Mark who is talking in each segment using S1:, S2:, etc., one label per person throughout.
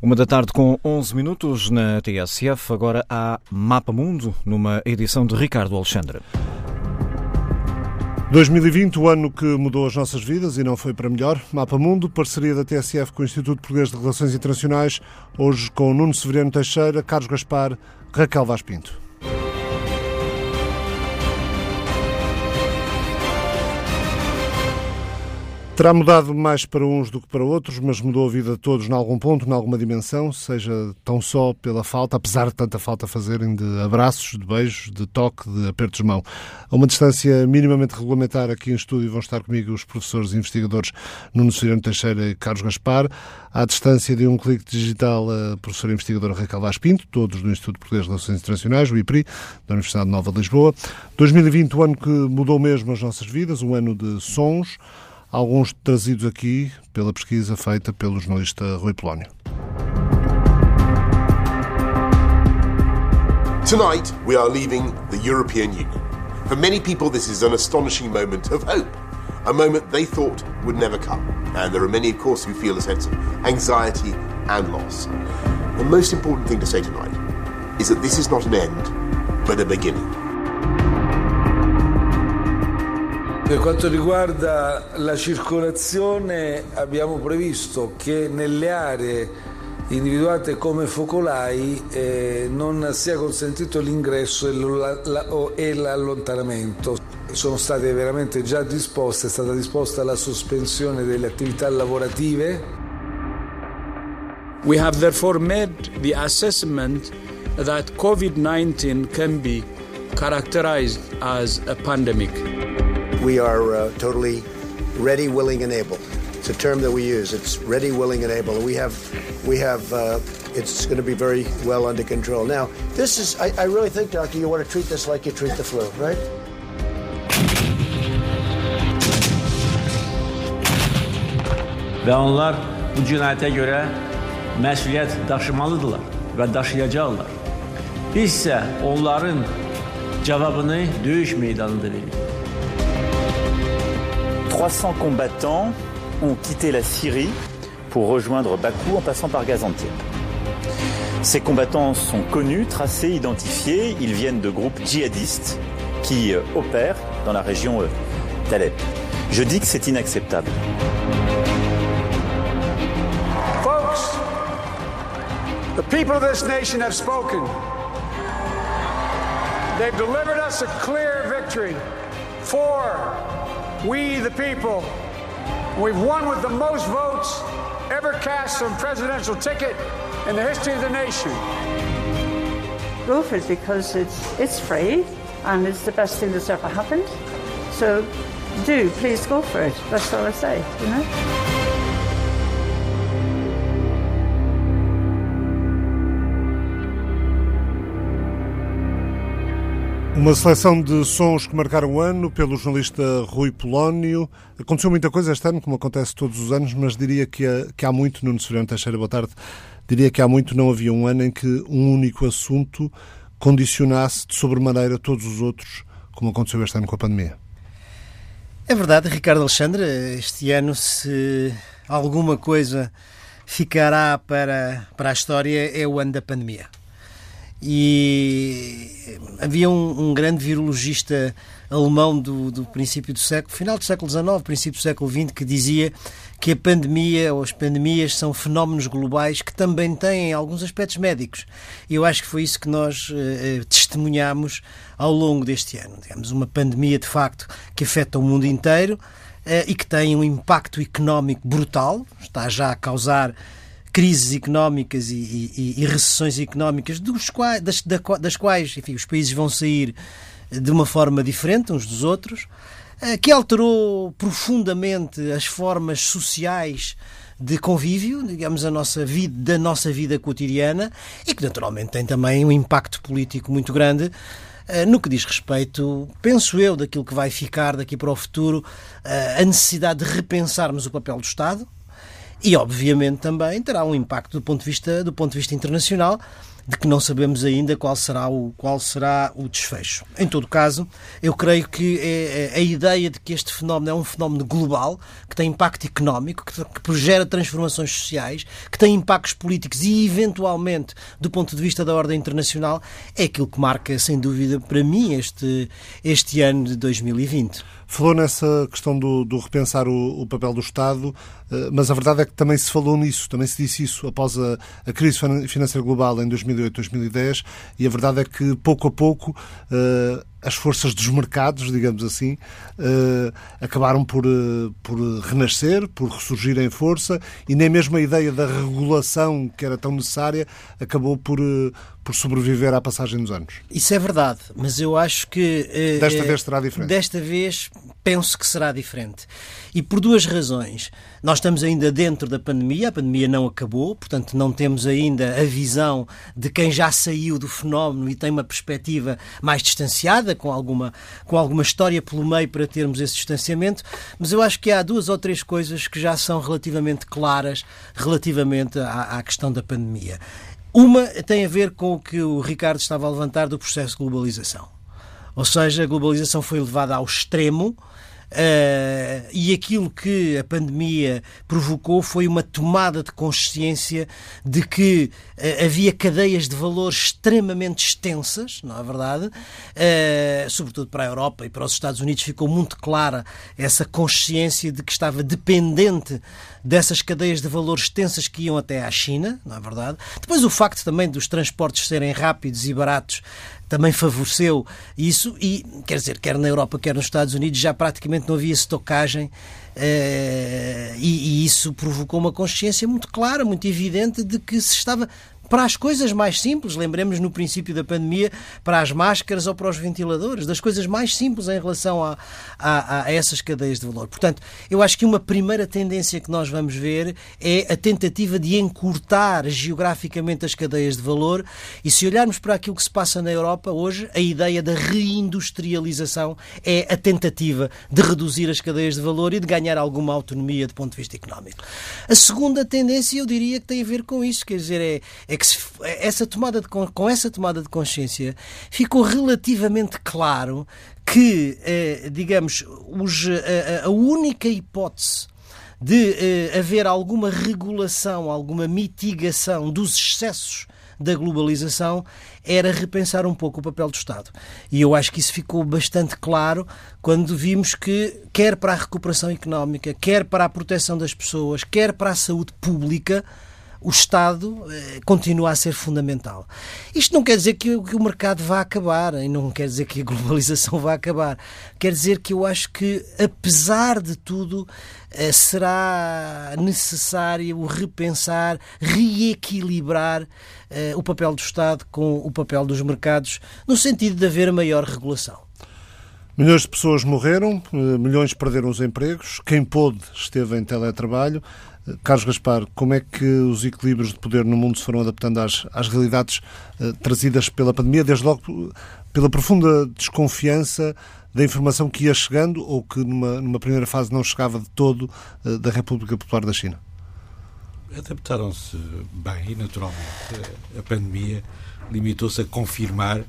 S1: Uma da tarde com 11 minutos na TSF, agora há Mapa Mundo, numa edição de Ricardo Alexandre.
S2: 2020, o ano que mudou as nossas vidas e não foi para melhor. Mapa Mundo, parceria da TSF com o Instituto Português de Relações Internacionais, hoje com Nuno Severiano Teixeira, Carlos Gaspar, Raquel Vaz Pinto. Terá mudado mais para uns do que para outros, mas mudou a vida de todos em algum ponto, em alguma dimensão, seja tão só pela falta, apesar de tanta falta fazerem de abraços, de beijos, de toque, de apertos de mão. A uma distância minimamente regulamentar aqui em estúdio vão estar comigo os professores e investigadores Nuno Cirano Teixeira e Carlos Gaspar. À distância de um clique digital, a professora investigadora Raquel Vaz Pinto, todos do Instituto Português de Relações Internacionais, o IPRI, da Universidade Nova de Lisboa. 2020, o ano que mudou mesmo as nossas vidas, um ano de sons, alguns trazidos aqui pela pesquisa feita pelo jornalista Rui Polónio.
S3: Tonight, we are leaving the European Union. For many people, this is an astonishing moment of hope, a moment they thought would never come. And there are many, of course, who feel a sense of anxiety and loss. The most important thing to say tonight is that this is not an end, but a beginning.
S4: Per quanto riguarda la circolazione abbiamo previsto che nelle aree individuate come focolai eh, non sia consentito l'ingresso e l'allontanamento. Sono state veramente già disposte, è stata disposta la sospensione delle attività lavorative.
S5: We have therefore made the assessment that COVID-19 can be characterized as a pandemic.
S6: We are uh, totally ready, willing, and able. It's a term that we use. It's ready, willing, and able. We have, we have. Uh, it's going to be very well under control. Now, this is. I, I really think, doctor, you want to treat this like you treat the flu, right?
S7: Və onlar bu və daşıyacaqlar. Biz onların meydanında.
S8: 300 combattants ont quitté la Syrie pour rejoindre Bakou en passant par Gaziantep. Ces combattants sont connus, tracés, identifiés. Ils viennent de groupes djihadistes qui euh, opèrent dans la région euh, d'Alep. Je dis que c'est inacceptable.
S9: Folks, the people of this nation have spoken. They've delivered us a clear victory we, the people. We've won with the most votes ever cast on presidential ticket in the history of the nation.
S10: Go for it because it's it's free and it's the best thing that's ever happened. So do please go for it. That's all I say. You know.
S2: Uma seleção de sons que marcaram o ano pelo jornalista Rui Polónio. Aconteceu muita coisa este ano, como acontece todos os anos, mas diria que há, que há muito, Nuno Severiano Teixeira, boa tarde, diria que há muito não havia um ano em que um único assunto condicionasse de sobremaneira todos os outros, como aconteceu este ano com a pandemia.
S11: É verdade, Ricardo Alexandre, este ano se alguma coisa ficará para, para a história é o ano da pandemia e havia um, um, grande virologista alemão do, do princípio do século, final do século XIX, princípio do século XX, que dizia que a pandemia ou as pandemias são fenómenos globais que também têm alguns aspectos médicos. E eu acho que foi isso que nós eh, testemunhamos ao longo deste ano. Digamos, uma pandemia de facto que afeta o mundo inteiro eh, e que tem um impacto económico brutal, está já a causar crises económicas e, e, e recessões económicas dos quais, das, das quais enfim, os países vão sair de uma forma diferente uns dos outros, que alterou profundamente as formas sociais de convívio, digamos, a nossa vida, da nossa vida cotidiana e que naturalmente tem também um impacto político muito grande no que diz respeito, penso eu, daquilo que vai ficar daqui para o futuro, a necessidade de repensarmos o papel do Estado, e, obviamente, também terá um impacto do ponto de vista, do ponto de vista internacional, de que não sabemos ainda qual será o, qual será o desfecho. Em todo caso, eu creio que é, é a ideia de que este fenómeno é um fenómeno global, que tem impacto económico, que, que transformações sociais, que tem impactos políticos e, eventualmente, do ponto de vista da ordem internacional, é aquilo que marca, sem dúvida, para mim, este, este ano de 2020.
S2: Falou nessa questão do, do repensar o, o, papel do Estado, eh, mas a verdade é que também se falou nisso, também se disse isso após a, a crise financeira global em 2008-2010, e a verdade é que pouco a pouco uh, as forças dos mercados, digamos assim, uh, acabaram por, uh, por renascer, por ressurgir em força, e nem mesmo a ideia da regulação que era tão necessária acabou por, uh, por sobreviver à passagem dos anos.
S11: Isso é verdade, mas eu acho que.
S2: desta vez será diferente.
S11: Desta vez penso que será diferente. E por duas razões. Nós estamos ainda dentro da pandemia, a pandemia não acabou, portanto, não temos ainda a visão de quem já saiu do fenómeno e tem uma perspectiva mais distanciada, com alguma, com alguma história pelo meio para termos esse distanciamento. Mas eu acho que há duas ou três coisas que já são relativamente claras relativamente à, à questão da pandemia. Uma tem a ver com o que o Ricardo estava a levantar do processo de globalização. Ou seja, a globalização foi levada ao extremo Uh, e aquilo que a pandemia provocou foi uma tomada de consciência de que uh, havia cadeias de valor extremamente extensas, não é verdade? Uh, sobretudo para a Europa e para os Estados Unidos ficou muito clara essa consciência de que estava dependente dessas cadeias de valor extensas que iam até à China, não é verdade? Depois o facto também dos transportes serem rápidos e baratos também favoreceu isso e, quer dizer, quer na Europa, quer nos Estados Unidos, já praticamente não havia estocagem eh, e, e isso provocou uma consciência muito clara, muito evidente de que se estava para as coisas mais simples, lembremos no princípio da pandemia, para as máscaras ou para os ventiladores, das coisas mais simples em relação a, a, a, essas cadeias de valor. Portanto, eu acho que uma primeira tendência que nós vamos ver é a tentativa de encurtar geograficamente as cadeias de valor e se olharmos para aquilo que se passa na Europa hoje, a ideia da reindustrialização é a tentativa de reduzir as cadeias de valor e de ganhar alguma autonomia do ponto de vista económico. A segunda tendência, eu diria que tem a ver com isso, quer dizer, é, é que se, essa tomada de, com essa tomada de consciência ficou relativamente claro que, eh, digamos, os, a, a única hipótese de eh, haver alguma regulação, alguma mitigação dos excessos da globalização era repensar um pouco o papel do Estado. E eu acho que isso ficou bastante claro quando vimos que, quer para a recuperação económica, quer para a proteção das pessoas, quer para a saúde pública, o Estado eh, continua a ser fundamental. Isto não quer dizer que, o mercado vá acabar e não quer dizer que a globalização vá acabar. Quer dizer que eu acho que, apesar de tudo, eh, será necessário repensar, reequilibrar eh, o papel do Estado com o papel dos mercados, no sentido de haver maior regulação.
S2: Milhões de pessoas morreram, milhões perderam os empregos, quem pôde esteve em teletrabalho. Carlos Gaspar, como é que os equilíbrios de poder no mundo se foram adaptando às, às realidades uh, trazidas pela pandemia, desde logo pela profunda desconfiança da informação que ia chegando ou que numa, numa primeira fase não chegava de todo uh, da República Popular da China?
S12: Adaptaram-se bem, naturalmente. A pandemia limitou-se a confirmar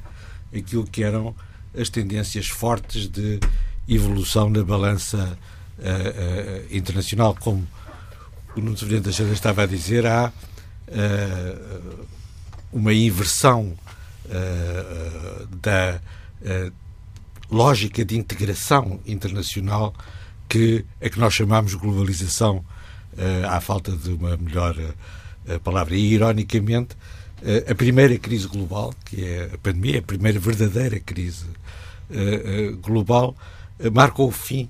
S12: aquilo que eram as tendências fortes de evolução da balança uh, internacional, como o Nuno Severino Teixeira estava a dizer, há uh, uma inversão uh, da uh, lógica de integração internacional que é que nós chamamos globalização à falta de uma melhor palavra. E, ironicamente, a primeira crise global, que é a pandemia, a primeira verdadeira crise global, marcou o fim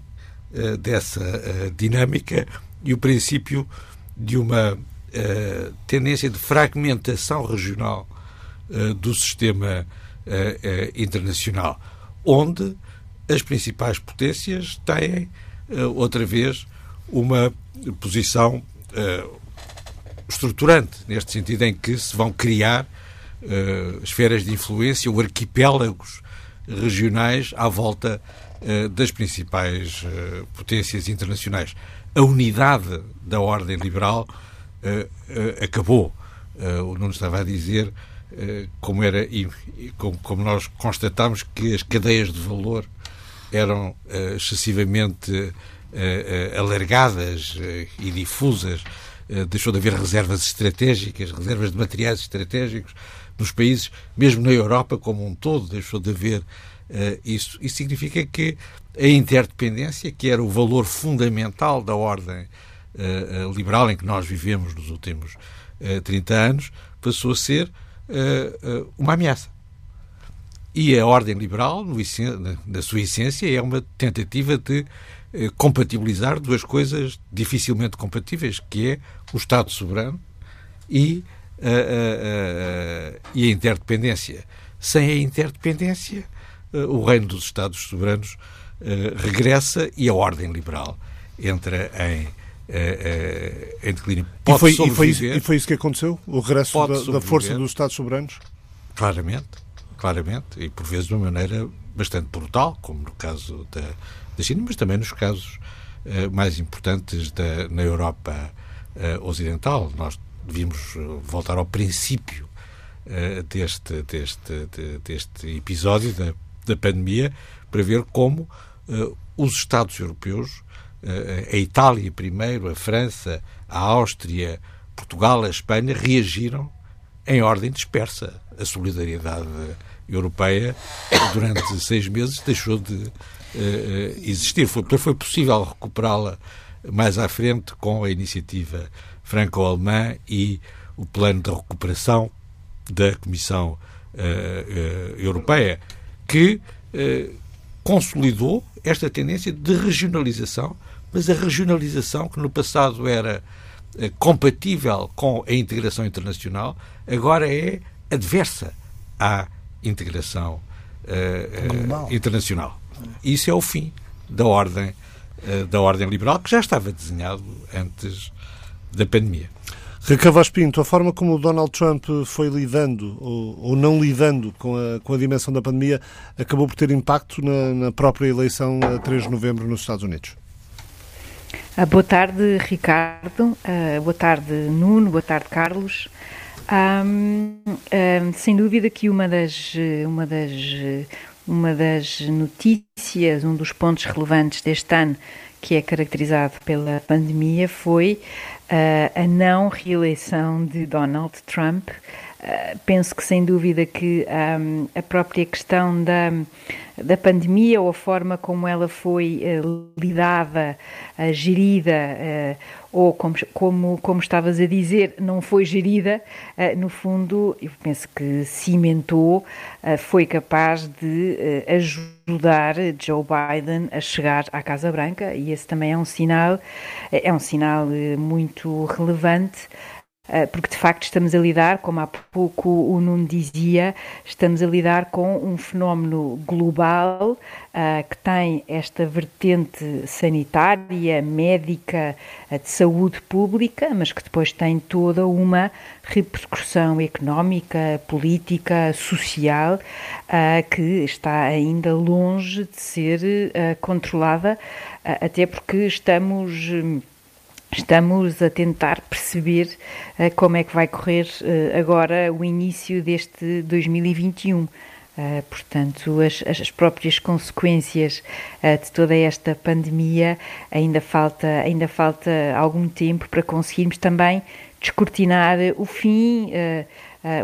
S12: dessa dinâmica e o princípio de uma uh, tendência de fragmentação regional uh, do sistema uh, internacional, onde as principais potências têm, outra vez, uma posição estruturante, neste sentido em que se vão criar esferas de influência ou arquipélagos regionais à volta das principais potências internacionais. A unidade da ordem liberal acabou. O Nuno estava a dizer como era como, nós constatámos que as cadeias de valor eram excessivamente alargadas e difusas deixou de haver reservas estratégicas, reservas de materiais estratégicos nos países, mesmo na Europa como um todo, deixou de haver isso. Isso significa que a interdependência, que era o valor fundamental da ordem uh, liberal em que nós vivemos nos últimos uh, 30 anos, passou a ser uma ameaça. E a ordem liberal, na sua essência, é uma tentativa de compatibilizar duas coisas dificilmente compatíveis, que é o Estado soberano e a, a, a, e a interdependência. Sem a interdependência, o reino dos Estados soberanos regressa e a ordem liberal entra em, em declínio.
S2: Pode e, foi, e, foi isso, e foi isso que aconteceu? O regresso da, da, força dos Estados soberanos?
S12: Claramente, claramente, e por vezes de uma maneira bastante brutal, como no caso da, da China, mas também nos casos mais importantes da, na Europa Ocidental. Nós devíamos eh, voltar ao princípio uh, deste, deste, de, deste episódio da, da pandemia para ver como uh, os Estados europeus, uh, a Itália primeiro, a França, a Áustria, Portugal, a Espanha, reagiram em ordem dispersa. A solidariedade europeia, durante seis meses, deixou de existir. Foi, foi possível recuperá-la mais à frente com a iniciativa franco-alemã e o plano de recuperação da Comissão uh, uh, Europeia, que uh, consolidou esta tendência de regionalização, mas a regionalização que no passado era compatível com a integração internacional, agora é adversa à integração internacional. Isso é o fim da ordem da ordem liberal que já estava desenhado antes da pandemia.
S2: Raquel Pinto, a forma como o Donald Trump foi lidando ou, ou, não lidando com a, com a dimensão da pandemia acabou por ter impacto na, na própria eleição a 3 de novembro nos Estados Unidos?
S13: Uh, boa tarde, Ricardo. Uh, boa tarde, Nuno. Boa tarde, Carlos. Um, um, sem dúvida que uma das, uma, das, uma das notícias, um dos pontos relevantes deste ano que é caracterizado pela pandemia foi a não reeleição de Donald Trump. Uh, penso que sem dúvida que um, a própria questão da, da pandemia ou a forma como ela foi uh, lidada, uh, gerida, ou como, como, como estavas a dizer, não foi gerida, no fundo, eu penso que cimentou, foi capaz de ajudar Joe Biden a chegar à Casa Branca e esse também é um sinal, é um sinal muito relevante eh, porque de facto estamos a lidar, como há pouco o Nuno dizia, estamos a lidar com um fenómeno global uh, que tem esta vertente sanitária, médica, uh, de saúde pública, mas que depois tem toda uma repercussão económica, política, social, que está ainda longe de ser controlada, até porque estamos Estamos a tentar perceber uh, como é que vai correr uh, agora o início deste 2021. Uh, eh, portanto, as, as, próprias consequências de toda esta pandemia ainda falta, ainda falta algum tempo para conseguirmos também descortinar o fim,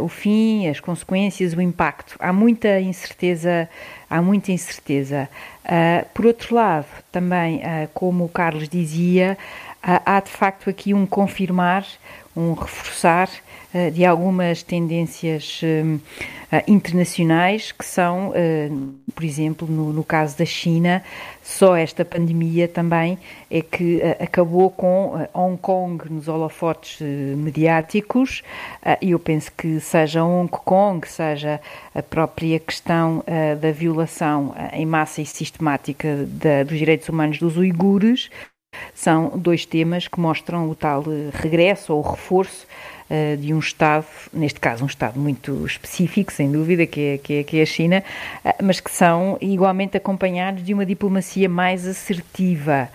S13: o fim, as consequências, o impacto. Há muita incerteza, há muita incerteza. por outro lado, também, como o Carlos dizia, há de facto aqui um confirmar, um reforçar uh, de algumas tendências uh, internacionais que são, uh, por exemplo, no, caso da China, só esta pandemia também é que acabou com Hong Kong nos holofotes mediáticos. E eu penso que seja Hong Kong, seja a própria questão da violação em massa e sistemática dos direitos humanos dos uigures, são dois temas que mostram o tal eh, regresso ou reforço uh, de um Estado, neste caso um Estado muito específico, sem dúvida, que é, que é, que é a China, uh, mas que são igualmente acompanhados de uma diplomacia mais assertiva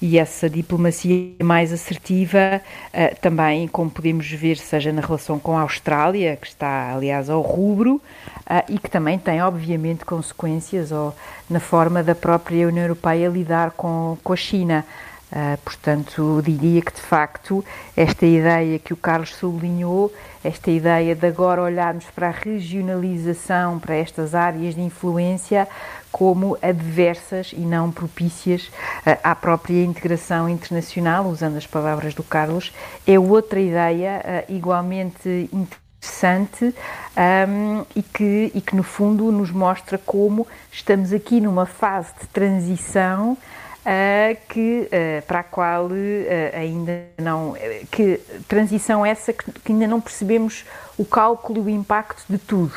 S13: e essa diplomacia mais assertiva uh, também, como podemos ver, seja na relação com a Austrália, que está, aliás, ao rubro, uh, e que também tem, obviamente, consequências ou, na forma da própria União Europeia lidar com, com a China. Uh, portanto, diria que de facto esta ideia que o Carlos sublinhou, esta ideia de agora olharmos para a regionalização, para estas áreas de influência, como adversas e não propícias uh, à própria integração internacional, usando as palavras do Carlos, é outra ideia uh, igualmente interessante um, e, que, e que, no fundo, nos mostra como estamos aqui numa fase de transição Uh, que, uh, para a qual uh, ainda não. que transição essa que, que, ainda não percebemos o cálculo e o impacto de tudo,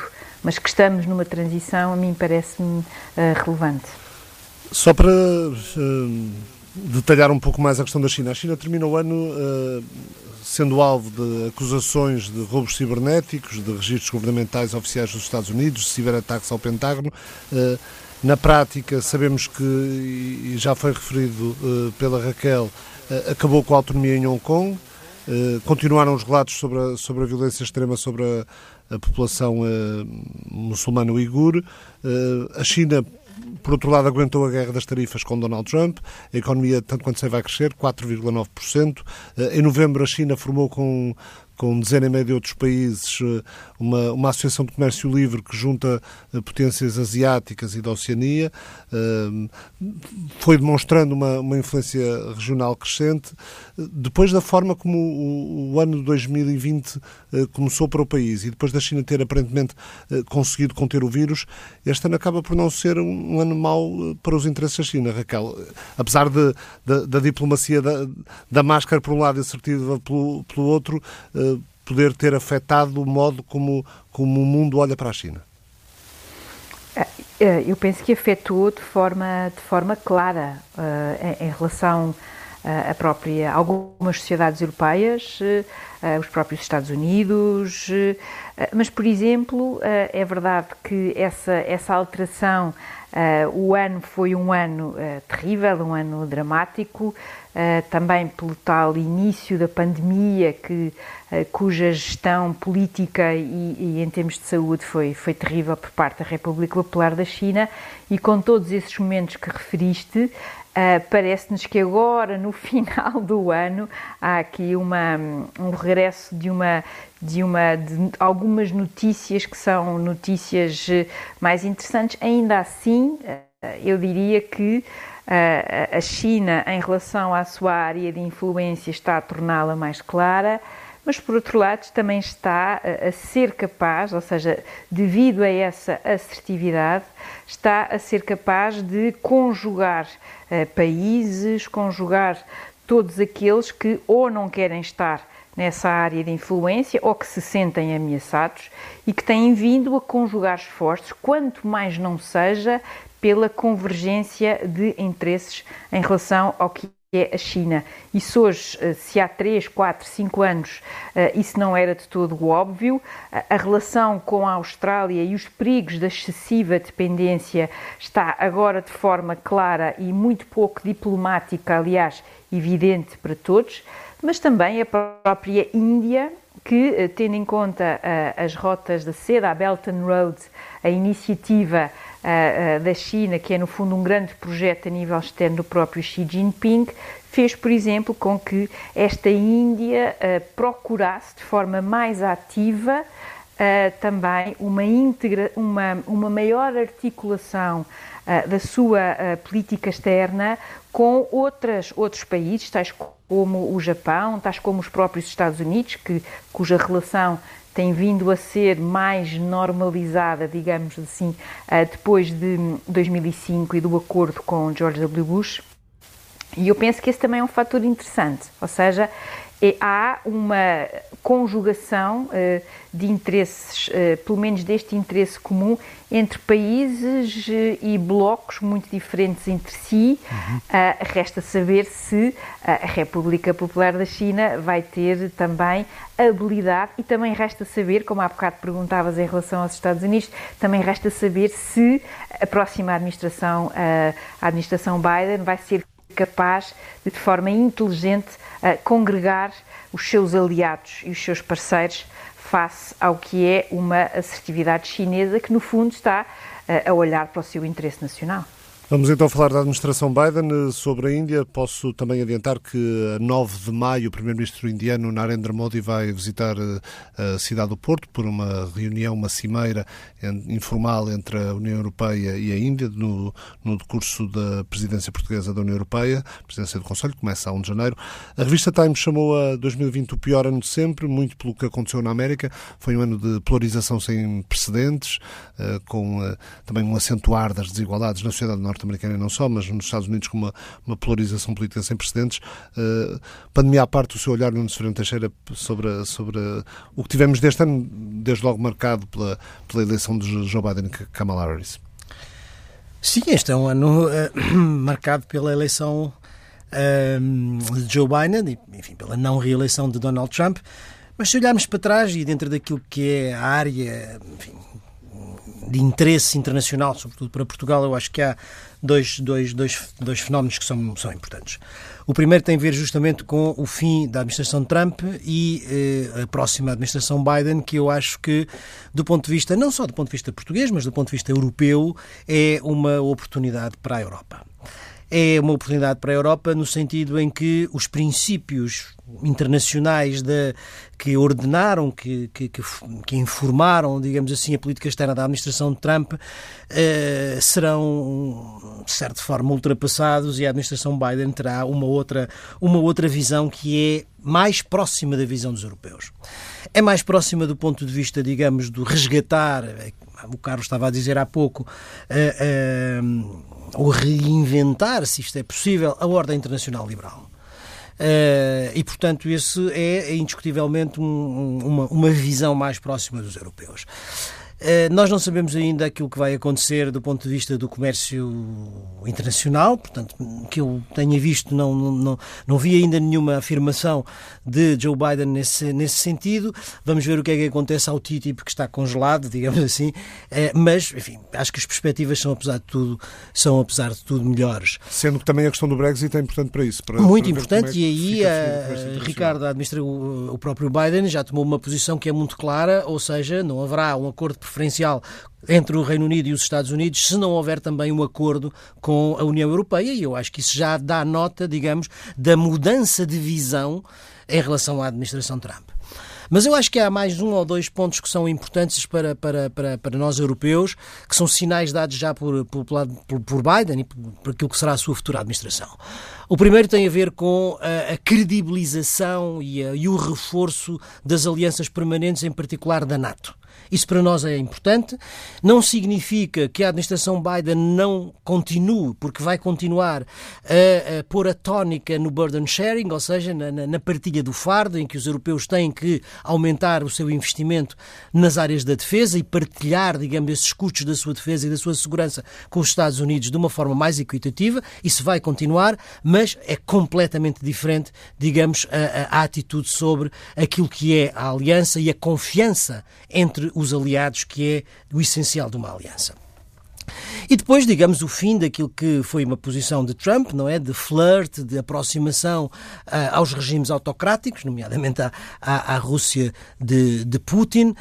S13: mas que estamos numa transição, a mim parece-me relevante.
S2: Só para detalhar um pouco mais a questão da China. A China termina o ano sendo alvo de acusações de roubos cibernéticos, de registros governamentais oficiais dos Estados Unidos, de ciberataques ao Pentágono. Na prática, sabemos que, e já foi referido uh, pela Raquel, uh, acabou com a autonomia em Hong Kong, uh, continuaram os relatos sobre a, sobre a violência extrema sobre a, a população muçulmana uigur. a China, por outro lado, aguentou a guerra das tarifas com Donald Trump. A economia, tanto quanto sei, vai crescer, 4,9%. Em novembro, a China formou com com dezena e meia de outros países, eh, uma, uma associação de comércio livre que junta eh, potências asiáticas e da Oceania, eh, foi demonstrando uma, uma influência regional crescente. Depois da forma como o, o ano 2020 começou para o país e depois da China ter aparentemente conseguido conter o vírus, este ano acaba por não ser um ano mau para os interesses da China, Raquel. Apesar de, de da diplomacia da, da máscara por um lado e assertiva pelo, pelo outro, poder ter afetado o modo como, como o mundo olha para a China?
S13: É, é, eu penso que afetou de forma, de forma clara uh, em, em, relação a própria algumas sociedades europeias, uh, os próprios Estados Unidos, mas por exemplo é verdade que essa essa alteração o ano foi um ano terrível, um ano dramático. Também pelo tal início da pandemia, que, cuja gestão política e, e, em termos de saúde foi, foi terrível por parte da República Popular da China, e com todos esses momentos que referiste, uh, parece-nos que agora, no final do ano, há aqui uma, um regresso de uma de, uma, de algumas notícias que são notícias mais interessantes. Ainda assim, eu diria que a China, em relação à sua área de influência, está a torná-la mais clara, mas por outro lado também está a ser capaz, ou seja, devido a essa assertividade, está a ser capaz de conjugar países, conjugar todos aqueles que ou não querem estar nessa área de influência ou que se sentem ameaçados e que têm vindo a conjugar esforços, quanto mais não seja, pela convergência de interesses em relação ao que é a China. Isso hoje, eh, se há 3, 4, 5 anos eh, isso não era de todo óbvio, a relação com a Austrália e os perigos da excessiva dependência está agora de forma clara e muito pouco diplomática, aliás, evidente para todos, mas também a própria Índia, que, eh, tendo em conta as rotas da seda, a Belt and Road, a iniciativa uh, da China, que é no fundo um grande projeto a nível externo do próprio Xi Jinping, fez, por exemplo, com que esta Índia uh, procurasse de forma mais ativa uh, também uma, integra uma, uma maior articulação uh, da sua política externa com outras, outros países, tais como o Japão, tais como os próprios Estados Unidos, que, cuja relação tem vindo a ser mais normalizada, digamos assim, eh, depois de 2005 e do acordo com George W. Bush. E eu penso que esse também é um fator interessante, ou seja, há uma conjugação uh, de interesses, uh, pelo menos deste interesse comum, entre países uh, e blocos muito diferentes entre si. Uhum. resta saber se a República Popular da China vai ter também habilidade e também resta saber, como há bocado perguntavas em relação aos Estados Unidos, também resta saber se a próxima administração, a administração Biden, vai ser capaz de, de forma inteligente, uh, congregar os seus aliados e os seus parceiros face ao que é uma assertividade chinesa que, no fundo, está uh, a olhar para o seu interesse nacional.
S2: Vamos então falar da administração Biden sobre a Índia. Posso também adiantar que a 9 de maio o primeiro-ministro indiano Narendra Modi vai visitar eh, a cidade do Porto por uma reunião, uma cimeira informal entre a União Europeia e a Índia no, no decurso da presidência portuguesa da União Europeia, presidência do Conselho, que começa a 1 de janeiro. A revista Times chamou a 2020 o pior ano de sempre, muito pelo que aconteceu na América. Foi um ano de polarização sem precedentes, eh, com eh, também um acentuar das desigualdades na sociedade norte norte-americana e não só, mas nos Estados Unidos com uma, uma polarização política sem precedentes. Uh, pandemia à parte, o seu olhar, Nuno Severino Teixeira, sobre, sobre o que tivemos deste ano, desde logo marcado pela, pela eleição de Joe Biden e Kamala Harris.
S11: Sim, este é um ano uh, marcado pela eleição uh, de Joe Biden e, enfim, pela não reeleição de Donald Trump. Mas se olharmos para trás e dentro daquilo que é a área enfim, de interesse internacional, sobretudo para Portugal, eu acho que há dois, dois, dois, dois fenómenos que são, são importantes. O primeiro tem a ver justamente com o fim da administração Trump e eh, a próxima administração Biden, que eu acho que, do ponto de vista, não só do ponto de vista português, mas do ponto de vista europeu, é uma oportunidade para a Europa é uma oportunidade para a Europa no sentido em que os princípios internacionais de, que ordenaram, que, que, que, informaram, digamos assim, a política externa da administração de Trump eh, serão, de certa forma, ultrapassados e a administração Biden terá uma outra, uma outra visão que é mais próxima da visão dos europeus. É mais próxima do ponto de vista, digamos, do resgatar, o Carlos estava a dizer há pouco, uh, uh, ou reinventar, se isto é possível, a ordem internacional liberal. Uh, e, portanto, esse é indiscutivelmente um, uma, uma visão mais próxima dos europeus. Eh, nós não sabemos ainda aquilo que vai acontecer do ponto de vista do comércio internacional, portanto, que eu tenha visto, não, não, não vi ainda nenhuma afirmação de Joe Biden nesse, nesse sentido. Vamos ver o que é que acontece ao TTIP, que está congelado, digamos assim, eh, mas, enfim, acho que as perspectivas são, apesar de tudo, são, apesar de tudo, melhores.
S2: Sendo que também a questão do Brexit é importante para isso. Para,
S11: muito
S2: para
S11: importante, é e aí, a, Ricardo, a administra, o, o próprio Biden já tomou uma posição que é muito clara, ou seja, não haverá um acordo preferencial entre o Reino Unido e os Estados Unidos se não houver também um acordo com a União Europeia. E eu acho que isso já dá nota, digamos, da mudança de visão em relação à administração Trump. Mas eu acho que há mais um ou dois pontos que são importantes para, para, para, para nós europeus, que são sinais dados já por, por, por Biden e por aquilo que será a sua futura administração. O primeiro tem a ver com a, a credibilização e, a, e o reforço das alianças permanentes, em particular da NATO. Isso para nós é importante. Não significa que a administração Biden não continue, porque vai continuar a, a pôr a tónica no burden sharing, ou seja, na, na, partilha do fardo, em que os europeus têm que aumentar o seu investimento nas áreas da defesa e partilhar, digamos, esses custos da sua defesa e da sua segurança com os Estados Unidos de uma forma mais equitativa. Isso vai continuar, mas é completamente diferente, digamos, a, a atitude sobre aquilo que é a aliança e a confiança entre os aliados, que é o essencial de uma aliança. E depois, digamos, o fim daquilo que foi uma posição de Trump, não é? De flirt, de aproximação uh, aos regimes autocráticos, nomeadamente à, à, à Rússia de, de Putin, uh,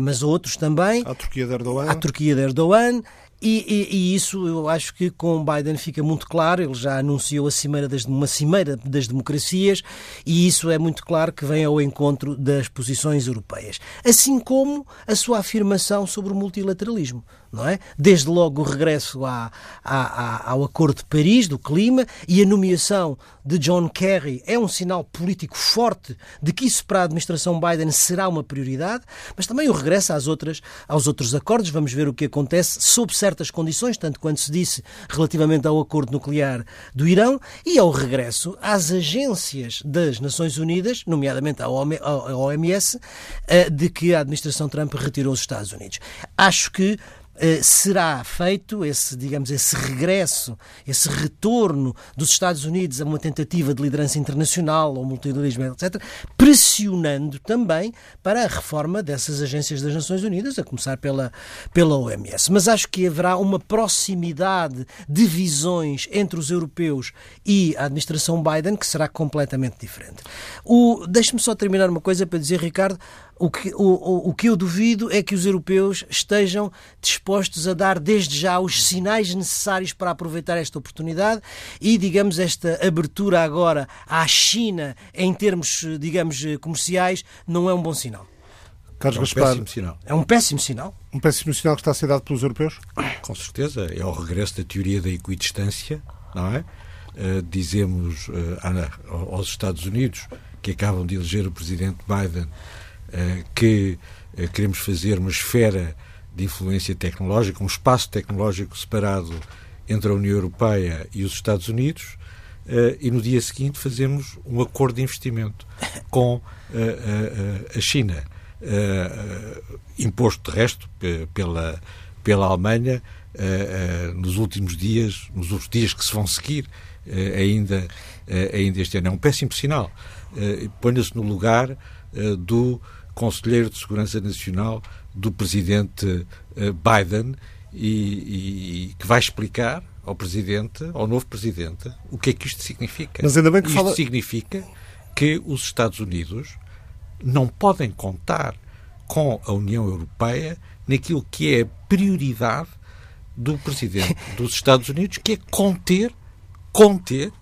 S11: mas a outros também.
S2: À Turquia de Erdogan.
S11: À Turquia de Erdogan. E, e, e, isso eu acho que com Biden fica muito claro. Ele já anunciou cimeira das, uma cimeira das democracias e isso é muito claro que vem ao encontro das posições europeias. Assim como a sua afirmação sobre o multilateralismo. Não é? Desde logo o regresso à, à, ao Acordo de Paris do clima e a nomeação de John Kerry é um sinal político forte de que isso para a administração Biden será uma prioridade, mas também o regresso às outras, aos outros acordos. Vamos ver o que acontece sob certas condições, tanto quanto se disse relativamente ao acordo nuclear do Irão e ao regresso às agências das Nações Unidas, nomeadamente à OMS, eh, de que a administração Trump retirou os Estados Unidos. Acho que será feito esse, digamos, esse regresso, esse retorno dos Estados Unidos a uma tentativa de liderança internacional, ao multilateralismo, etc., pressionando também para a reforma dessas agências das Nações Unidas, a começar pela, pela OMS. Mas acho que haverá uma proximidade de visões entre os europeus e a administração Biden que será completamente diferente. Deixe-me só terminar uma coisa para dizer, Ricardo, o que, o, o, que eu duvido é que os europeus estejam dispostos a dar desde já os sinais necessários para aproveitar esta oportunidade e, digamos, esta abertura agora à China em termos, digamos, comerciais não é um bom sinal.
S2: Carlos
S12: é um
S2: Gaspar,
S12: péssimo sinal.
S11: É um péssimo sinal.
S2: Um péssimo sinal que está a ser dado pelos europeus?
S12: Com certeza. É o regresso da teoria da equidistância, não é? Uh, dizemos uh, aos Estados Unidos, que acabam de eleger o presidente Biden, que eh, queremos fazer uma esfera de influência tecnológica, um espaço tecnológico separado entre a União Europeia e os Estados Unidos, eh, e no dia seguinte fazemos um acordo de investimento com a China, imposto de resto pela, pela Alemanha nos últimos dias, nos últimos dias que se vão seguir ainda, ainda este ano. É um péssimo sinal. Ponha-se no lugar do Conselheiro de Segurança Nacional do presidente eh, Biden e, e, que vai explicar ao presidente, ao novo presidente, o que é que isto significa.
S2: Mas ainda bem que
S12: isto
S2: fala...
S12: significa que os Estados Unidos não podem contar com a União Europeia naquilo que é a prioridade do presidente dos Estados Unidos, que é conter, conter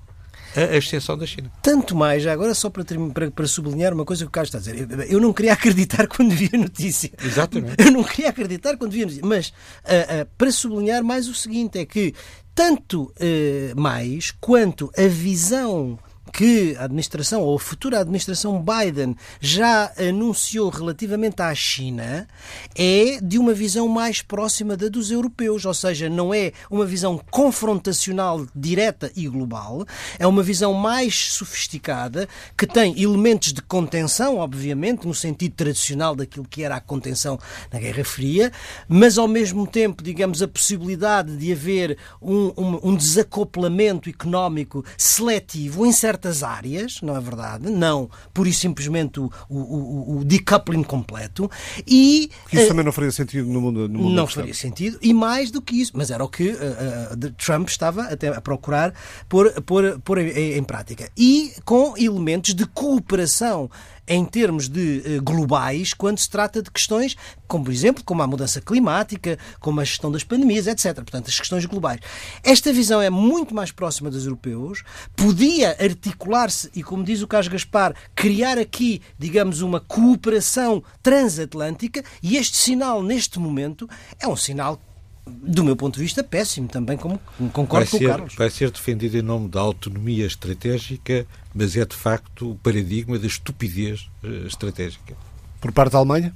S12: a extensão da China.
S11: Tanto mais, já agora só para, para, para, sublinhar uma coisa que o Carlos está a dizer. Eu, não queria acreditar quando vi a notícia.
S12: Exatamente.
S11: Eu não queria acreditar quando vi a notícia. Mas uh, uh, para sublinhar mais o seguinte, é que tanto uh, mais quanto a visão que a administração ou a futura administração Biden já anunciou relativamente à China é de uma visão mais próxima da dos europeus, ou seja, não é uma visão confrontacional direta e global, é uma visão mais sofisticada que tem elementos de contenção, obviamente, no sentido tradicional daquilo que era a contenção na Guerra Fria, mas ao mesmo tempo, digamos, a possibilidade de haver um, um, um desacoplamento económico seletivo em certas certas áreas, não é verdade? Não, por isso simplesmente o, o, o, decoupling completo. E,
S2: isso uh, também não faria sentido no mundo, no mundo
S11: Não faria sentido, e mais do que isso, mas era o que uh, uh, Trump estava até a procurar pôr, pôr, pôr em, em prática. E com elementos de cooperação em termos de uh, globais quando se trata de questões como, por exemplo, como a mudança climática, como a gestão das pandemias, etc. Portanto, as questões globais. Esta visão é muito mais próxima dos europeus, podia articular-se e, como diz o Carlos Gaspar, criar aqui, digamos, uma cooperação transatlântica e este sinal, neste momento, é um sinal do meu ponto de vista, péssimo também, como concordo
S12: vai
S11: com o Carlos.
S12: Vai ser defendido em nome da autonomia estratégica, mas é de facto o paradigma da estupidez uh, estratégica.
S2: Por parte da Alemanha?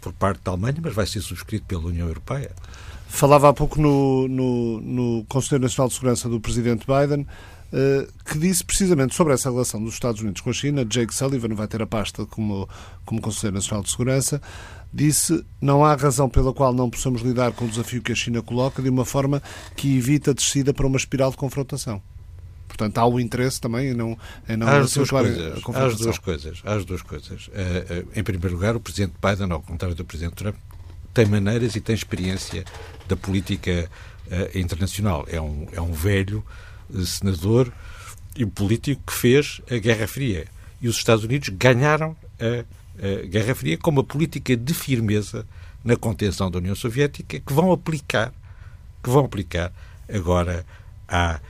S12: Por parte da Alemanha, mas vai ser subscrito pela União Europeia.
S2: Falava há pouco no, no, no Conselho Nacional de Segurança do Presidente Biden, uh, que disse precisamente sobre essa relação dos Estados Unidos com a China. Jake Sullivan vai ter a pasta como, como Conselheiro Nacional de Segurança disse não há razão pela qual não possamos lidar com o desafio que a China coloca de uma forma que evita a descida para uma espiral de confrontação. Portanto, há o interesse também em não, em não
S12: há as duas coisas, Há as duas coisas. Há as duas coisas. Uh, uh, em primeiro lugar, o Presidente Biden, ao contrário do Presidente Trump, tem maneiras e tem experiência da política uh, internacional. É um, é um velho senador e político que fez a Guerra Fria. E os Estados Unidos ganharam a Guerra Fria com uma política de firmeza na contenção da União Soviética que vão aplicar, que vão aplicar agora à, à,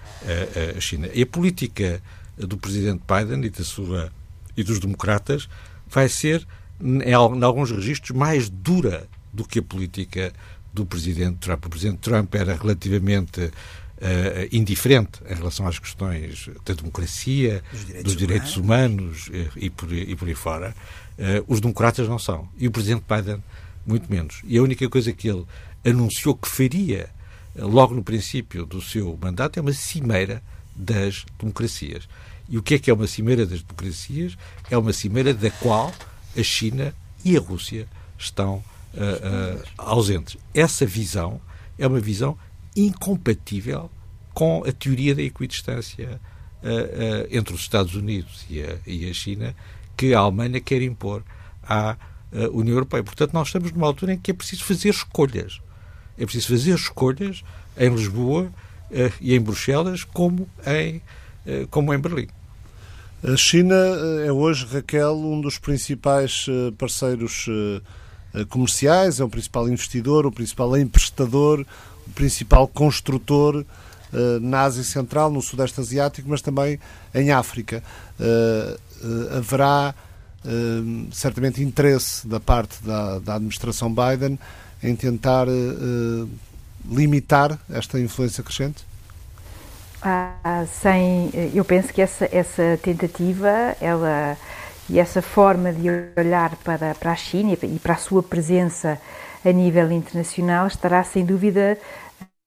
S12: à China. E a política do presidente Biden e da sua e dos democratas vai ser em, alguns registros mais dura do que a política do presidente Trump. O presidente Trump era relativamente Uh, indiferente em relação às questões da democracia, direitos dos direitos humanos, humanos e, por, e por aí fora. Uh, os democratas não são. E o presidente Biden, muito menos. E a única coisa que ele anunciou que faria uh, logo no princípio do seu mandato é uma cimeira das democracias. E o que é que é uma cimeira das democracias? É uma cimeira da qual a China e a Rússia estão ausentes. Essa visão é uma visão incompatível com a teoria da equidistância uh, uh, entre os Estados Unidos e a, e a, China que a Alemanha quer impor à uh, União Europeia. Portanto, nós estamos numa altura em que é preciso fazer escolhas. É preciso fazer escolhas em Lisboa e em Bruxelas como em, como em Berlim.
S2: A China é hoje, Raquel, um dos principais parceiros comerciais, é o principal investidor, o principal emprestador, o principal construtor na Ásia Central, no Sudeste Asiático, mas também em África. Uh, uh, haverá certamente interesse da parte da, da administração Biden em tentar limitar esta influência crescente?
S13: Ah, sem, eu penso que essa, essa tentativa, ela e essa forma de olhar para, para a China e para a sua presença a nível internacional estará sem dúvida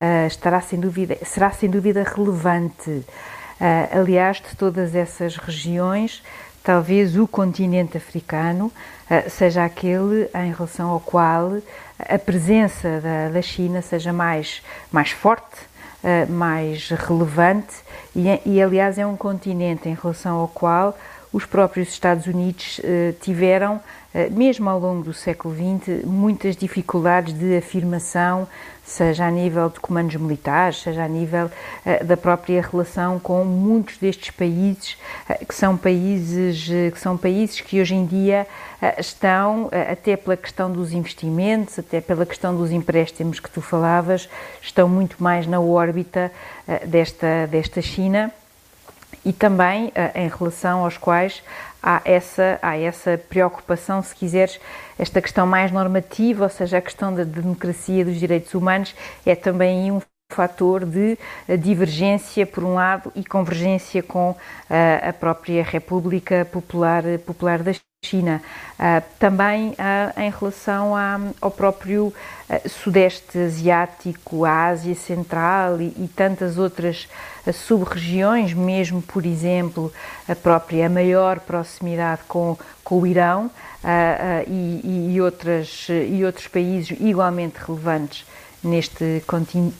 S13: uh, estará sem dúvida será sem dúvida relevante. Uh, aliás, de todas essas regiões, talvez o continente africano uh, seja aquele em relação ao qual a presença da, da China seja mais mais forte, mais relevante e, e, aliás é um continente em relação ao qual os próprios Estados Unidos tiveram eh, mesmo ao longo do século XX, muitas dificuldades de afirmação, seja a nível de comandos militares, seja a nível uh, da própria relação com muitos destes países, que são países que são países que hoje em dia estão, até pela questão dos investimentos, até pela questão dos empréstimos que tu falavas, estão muito mais na órbita desta, desta China e também em relação aos quais há essa, há essa preocupação, se quiseres, esta questão mais normativa, ou seja, a questão da democracia dos direitos humanos, é também um fator de eh, divergência por um lado e convergência com uh, a própria República Popular, Popular da China. Uh, também uh, em relação ao próprio Sudeste Asiático, a Ásia Central e, tantas outras sub-regiões, mesmo, por exemplo, a própria maior proximidade com, com o Irão e, e, outras, e outros países igualmente relevantes neste,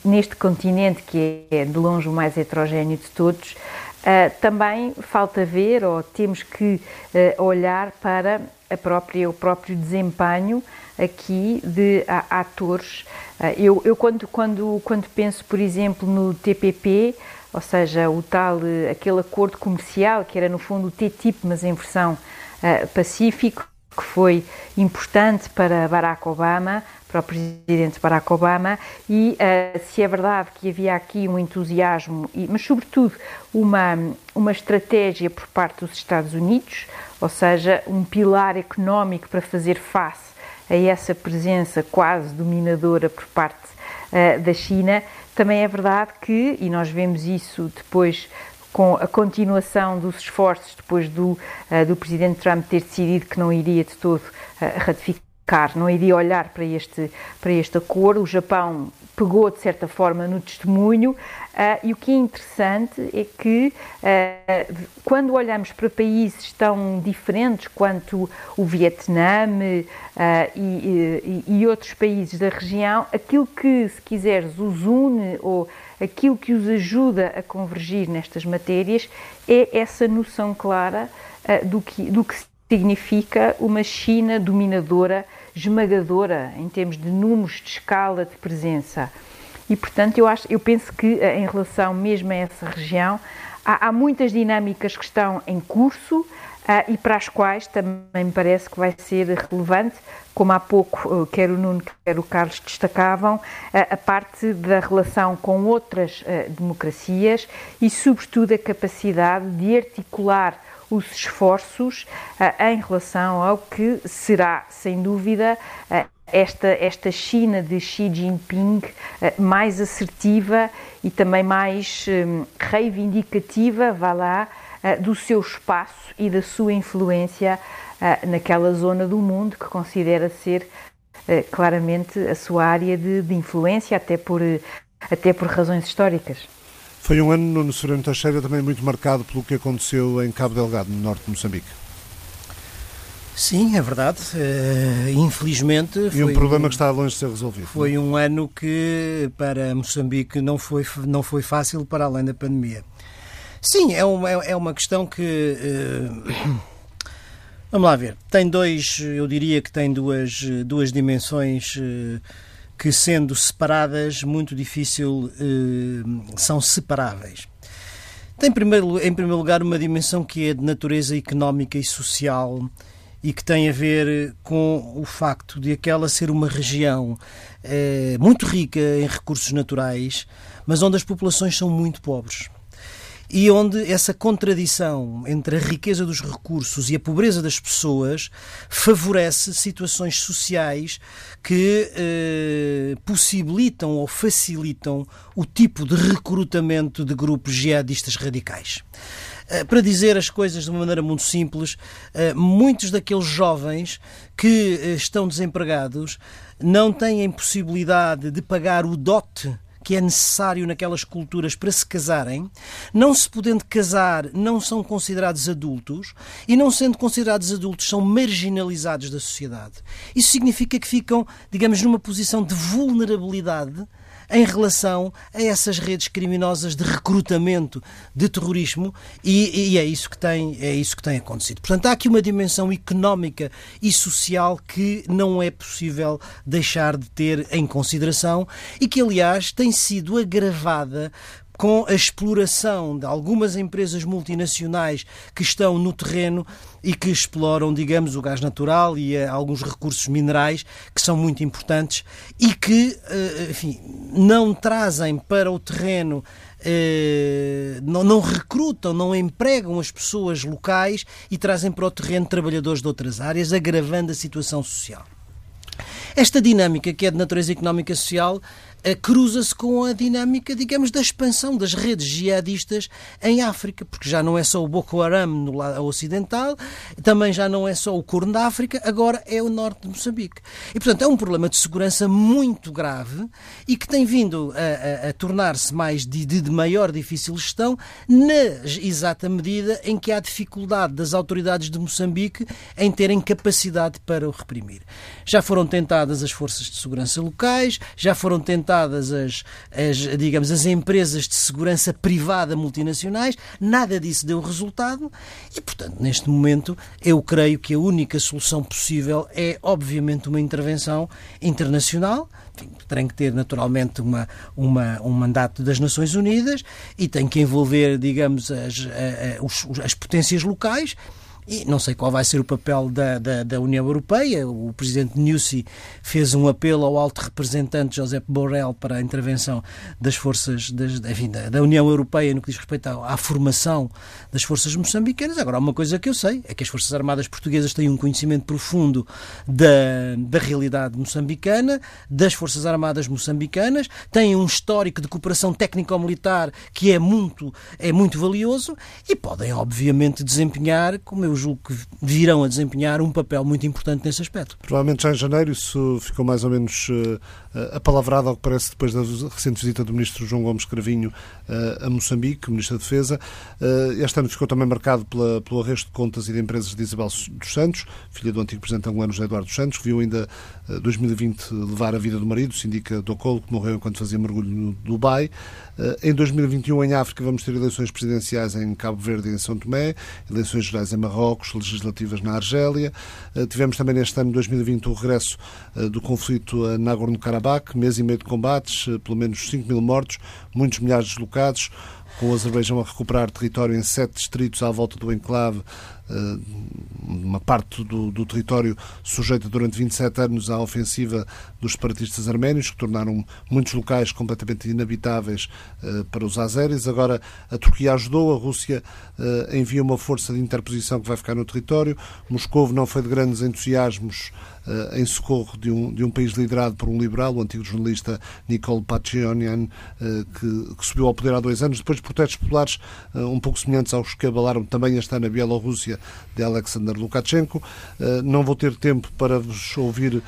S13: neste continente que é de longe o mais heterogéneo de todos, uh, também falta ver ou temos que uh, olhar para a própria, o próprio desempenho aqui de atores. Uh, eu, eu quando, quando, quando penso, por exemplo, no TPP, ou seja, o tal, aquele acordo comercial que era no fundo o TTIP, mas em versão Pacífico, que foi importante para Barack Obama, para o presidente Barack Obama, e uh, se é verdade que havia aqui um entusiasmo, mas sobretudo uma, uma estratégia por parte dos Estados Unidos, ou seja, um pilar económico para fazer face a essa presença quase dominadora por parte uh, da China, também é verdade que, e nós vemos isso depois com a continuação dos esforços depois do, uh, do Presidente Trump ter decidido que não iria de todo uh, não iria olhar para este, para este acordo. O Japão pegou, de certa forma, no testemunho. Uh, e o que é interessante é que, uh, quando olhamos para países tão diferentes quanto o Vietnã uh, e, e, e, outros países da região, aquilo que, se quiseres, os une ou aquilo que os ajuda a convergir nestas matérias é essa noção clara do, que, do que significa uma China dominadora, esmagadora em termos de números, de escala, de presença. E, portanto, eu, acho, eu penso que, eh, em relação mesmo a essa região, há, há muitas dinâmicas que estão em curso uh, e para as quais também me parece que vai ser relevante, como há pouco uh, quer o Nuno, quer o Carlos destacavam, uh, a parte da relação com outras democracias e, sobretudo, a capacidade de articular os esforços em relação ao que será, sem dúvida, esta, esta China de Xi Jinping mais assertiva e também mais reivindicativa, vá lá, do seu espaço e da sua influência naquela zona do mundo que considera ser claramente a sua área de, de influência, até por, até por razões históricas.
S2: Foi um ano, no Severino Teixeira, também muito marcado pelo que aconteceu em Cabo Delgado, no norte de Moçambique.
S11: Sim, é verdade. Uh, infelizmente.
S2: E um problema um, que está longe de ser resolvido.
S11: Foi não? um ano que para Moçambique não foi, não foi fácil para além da pandemia. Sim, é uma, é uma questão que. Uh, vamos lá ver. Tem dois, eu diria que tem duas, duas dimensões. Uh, que sendo separadas muito difícil são separáveis. Tem primeiro, em primeiro lugar uma dimensão que é de natureza económica e social e que tem a ver com o facto de aquela ser uma região eh, muito rica em recursos naturais, mas onde as populações são muito pobres. E onde essa contradição entre a riqueza dos recursos e a pobreza das pessoas favorece situações sociais que eh, possibilitam ou facilitam o tipo de recrutamento de grupos jihadistas radicais. Eh, para dizer as coisas de uma maneira muito simples, eh, muitos daqueles jovens que eh, estão desempregados não têm possibilidade de pagar o dote que é necessário naquelas culturas para se casarem, não se podendo casar, não são considerados adultos e, não sendo considerados adultos, são marginalizados da sociedade. Isso significa que ficam, digamos, numa posição de vulnerabilidade em relação a essas redes criminosas de recrutamento de terrorismo e, e, é isso que tem é isso que tem acontecido. Portanto, há aqui uma dimensão económica e social que não é possível deixar de ter em consideração e que, aliás, tem sido agravada com a exploração de algumas empresas multinacionais que estão no terreno e que exploram, digamos, o gás natural e uh, alguns recursos minerais que são muito importantes e que, uh, enfim, não trazem para o terreno Uh, não, não, recrutam, não empregam as pessoas locais e trazem para o terreno trabalhadores de outras áreas, agravando a situação social. Esta dinâmica, que é de natureza económica e social, cruza-se com a dinâmica, digamos, da expansão das redes jihadistas em África, porque já não é só o Boko Haram no lado ocidental, também já não é só o Corno da África, agora é o norte de Moçambique. E, portanto, é um problema de segurança muito grave e que tem vindo a, a, a tornar-se mais de, de maior difícil gestão na exata medida em que há dificuldade das autoridades de Moçambique em terem capacidade para o reprimir. Já foram tentadas as forças de segurança locais, já foram tentadas as, as, digamos, as empresas de segurança privada multinacionais, nada disso deu resultado e, portanto, neste momento, eu creio que a única solução possível é, obviamente, uma intervenção internacional. tem que ter naturalmente uma, uma, um mandato das Nações Unidas e tem que envolver, digamos, as, as, as potências locais e não sei qual vai ser o papel da, da, da União Europeia. O presidente Nussi fez um apelo ao alto representante José Borrell para a intervenção das forças das, enfim, da, da, União Europeia no que diz respeito à, à, formação das forças moçambicanas. Agora, uma coisa que eu sei, é que as Forças Armadas Portuguesas têm um conhecimento profundo da, da realidade moçambicana, das Forças Armadas moçambicanas, têm um histórico de cooperação técnico-militar que é muito, é muito valioso e podem, obviamente, desempenhar, como eu julgo que virão a desempenhar um papel muito importante nesse aspecto.
S2: Provavelmente já em janeiro isso ficou mais ou menos uh, apalavrado, ao que parece, depois da recente visita do ministro João Gomes Cravinho uh, a Moçambique, ministro da Defesa. Uh, este ano ficou também marcado pela, pelo arresto de contas e de empresas de Isabel dos Santos, filha do antigo presidente angolano José Eduardo dos Santos, que viu ainda 2020 levar a vida do marido, se indica Docolo, que morreu enquanto fazia mergulho no Dubai. Em 2021, em África, vamos ter eleições presidenciais em Cabo Verde e em São Tomé, eleições gerais em Marrocos, legislativas na Argélia. Tivemos também neste ano, 2020, o regresso do conflito a Nagorno-Karabakh, mês e meio de combates, pelo menos 5 mil mortos, muitos milhares deslocados com o Azerbaijão a recuperar território em sete distritos à volta do enclave, eh, uma parte do, do, território sujeita durante 27 anos à ofensiva dos separatistas arménios, que tornaram muitos locais completamente inabitáveis eh, para os azeris. Agora a Turquia ajudou, a Rússia eh, envia uma força de interposição que vai ficar no território. Moscou não foi de grandes entusiasmos em socorro de um, de um país liderado por um liberal, o antigo jornalista Nicole Pachinian, que, que, subiu ao poder há dois anos, depois de protestos populares um pouco semelhantes aos que abalaram também este ano a Bielorrússia de Alexander Lukashenko. Não vou ter tempo para vos ouvir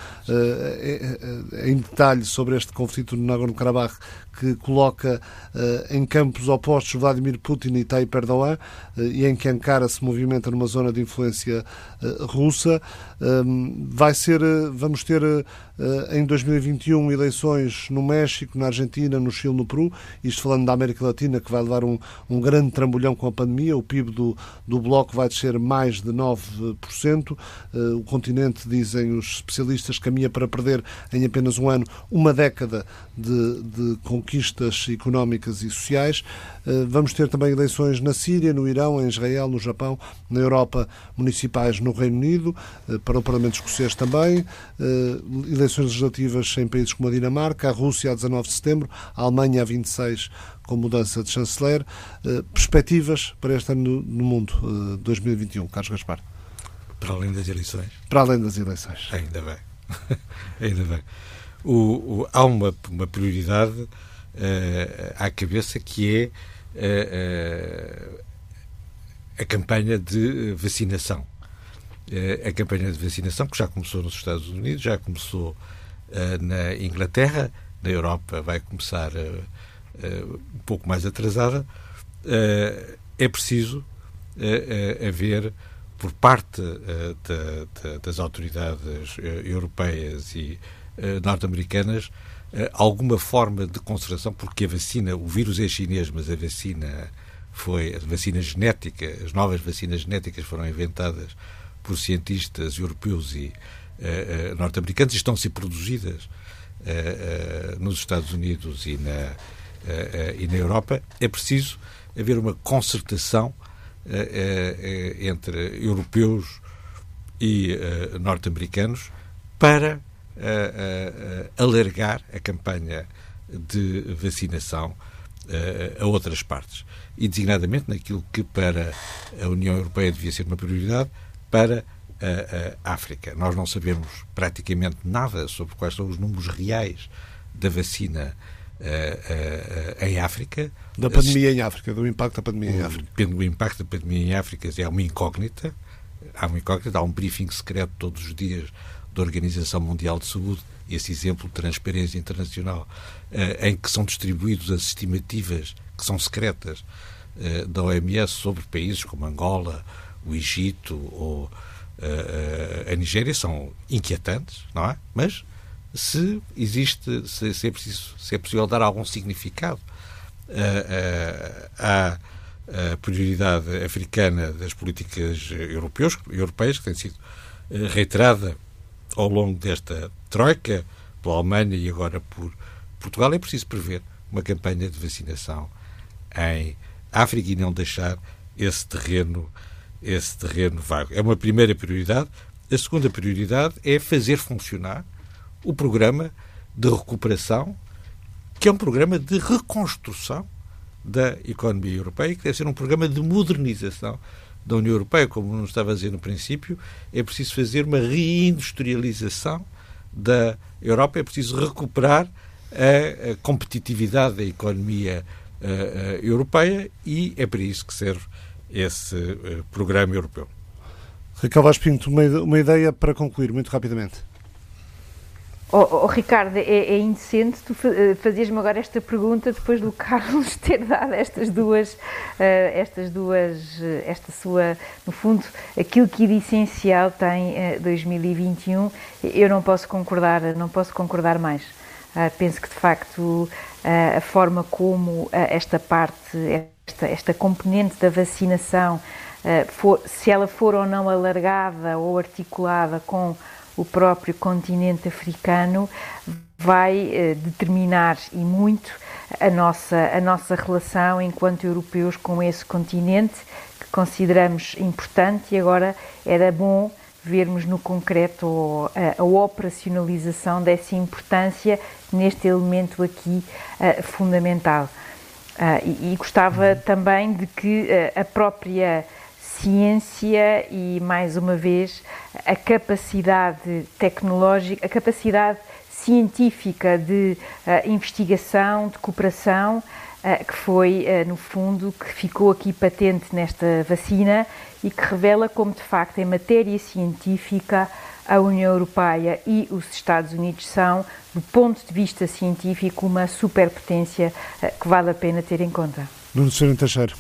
S2: em detalhe sobre este conflito no Nagorno-Karabakh que coloca uh, em campos opostos Vladimir Putin e Tayyip Erdogan uh, e em que Ankara se movimenta numa zona de influência uh, russa. Ehm, vai ser, vamos ter em 2021 eleições no México, na Argentina, no Chile, no Peru, isto falando da América Latina, que vai levar um, um grande trambolhão com a pandemia. O PIB do, do bloco vai descer mais de 9%. O continente, dizem os especialistas, caminha para perder em apenas um ano uma década de, de conquistas económicas e sociais. Eh, vamos ter também eleições na Síria, no Irão, em Israel, no Japão, na Europa, municipais no Reino Unido, eh, para o Parlamento Escocês também, eh, eleições legislativas em países como a Dinamarca, a Rússia a 19 de setembro, a Alemanha a 26 com mudança de chanceler. Perspectivas para este ano no mundo 2021, Carlos Gaspar?
S12: Para além das eleições.
S2: Para além das eleições.
S12: Ainda bem. Ainda bem o, o, há uma, uma prioridade uh, à cabeça que é uh, a campanha de vacinação. Uh, a campanha de vacinação que já começou nos Estados Unidos, já começou na Inglaterra, na Europa vai começar um pouco mais atrasada. é preciso haver por parte das autoridades europeias e eh, norte-americanas alguma forma de conservação, porque a vacina, o vírus é chinês, mas a vacina foi a vacina genética, as novas vacinas genéticas foram inventadas por cientistas europeus e uh, uh, norte-americanos e estão a ser produzidas uh, nos Estados Unidos e na, e na Europa. É preciso haver uma concertação entre europeus e norte-americanos para alargar a campanha de vacinação a outras partes. E, designadamente, naquilo que para a União Europeia devia ser uma prioridade, para a, a África. Nós não sabemos praticamente nada sobre quais são os números reais da vacina uh, uh, em África.
S2: Da pandemia em África, do impacto da pandemia em África.
S12: Depende do impacto da pandemia em África, é uma incógnita. Há uma incógnita, há um briefing secreto todos os dias da Organização Mundial de Saúde, esse exemplo de transparência internacional, eh, em que são distribuídos as estimativas que são secretas eh, da OMS sobre países como Angola, o Egito ou eh, a Nigéria, são inquietantes, não é? Mas se existe, se, é, preciso, se é possível dar algum significado à, à prioridade africana das políticas europeus, europeias, que tem sido reiterada ao longo desta troika, pela Alemanha e agora por Portugal, é preciso prever uma campanha de vacinação em África e não deixar esse terreno, esse terreno vago. É uma primeira prioridade. A segunda prioridade é fazer funcionar o programa de recuperação, que é um programa de reconstrução da economia europeia, que deve ser um programa de modernização da União Europeia, como não estava a dizer no princípio, é preciso fazer uma reindustrialização da Europa, é preciso recuperar a, a competitividade da economia uh, uh, europeia e é para isso que serve esse uh, programa europeu.
S2: Raquel Vaz Pinto, uma, uma ideia para concluir, muito rapidamente.
S13: Oh, oh, Ricardo, é, é indecente tu eh, fazias-me agora esta pergunta depois do Carlos ter dado estas duas, uh, estas duas, uh, esta sua, no fundo, aquilo que de essencial tem uh, 2021. Eu não posso concordar, não posso concordar mais. penso que de facto a forma como esta parte, esta, esta componente da vacinação, for, se ela for ou não alargada ou articulada com o próprio continente africano vai eh, determinar e muito a nossa, a nossa relação enquanto europeus com esse continente que consideramos importante e agora era bom vermos no concreto a, a operacionalização dessa importância neste elemento aqui uh, fundamental. Uh, e, e, gostava também de que uh, a própria ciência e, mais uma vez, a capacidade tecnológica, a capacidade científica de uh, investigação, de cooperação, uh, que foi, uh, no fundo, que ficou aqui patente nesta vacina e que revela como, de facto, em matéria científica, a União Europeia e os Estados Unidos são, do ponto de vista científico, uma superpotência que vale a pena ter em conta.
S2: Nuno Sr. Teixeira.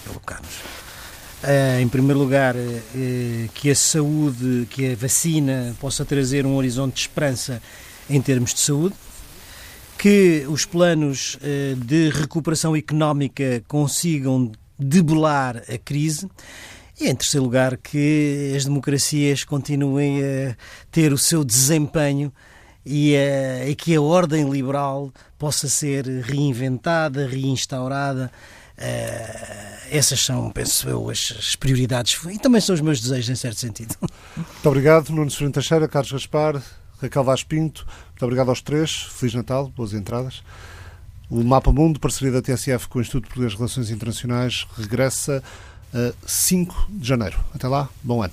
S11: Pelo Carlos. Uh, em primeiro lugar, uh, que a saúde, que a vacina possa trazer um horizonte de esperança em termos de saúde, que os planos uh, de recuperação económica consigam debelar a crise e, em terceiro lugar, que as democracias continuem a ter o seu desempenho e, e que a ordem liberal possa ser reinventada, reinstaurada Uh, essas são, penso eu, as, as, prioridades e também são os meus desejos, em certo sentido.
S2: Muito obrigado, Nuno Ferreira Teixeira, Carlos Gaspar, Raquel Vaz Pinto. Muito obrigado aos três. Feliz Natal, boas entradas. O Mapa Mundo, parceria da TSF com o Instituto Português de Relações Internacionais, regressa a 5 de janeiro. Até lá, bom ano.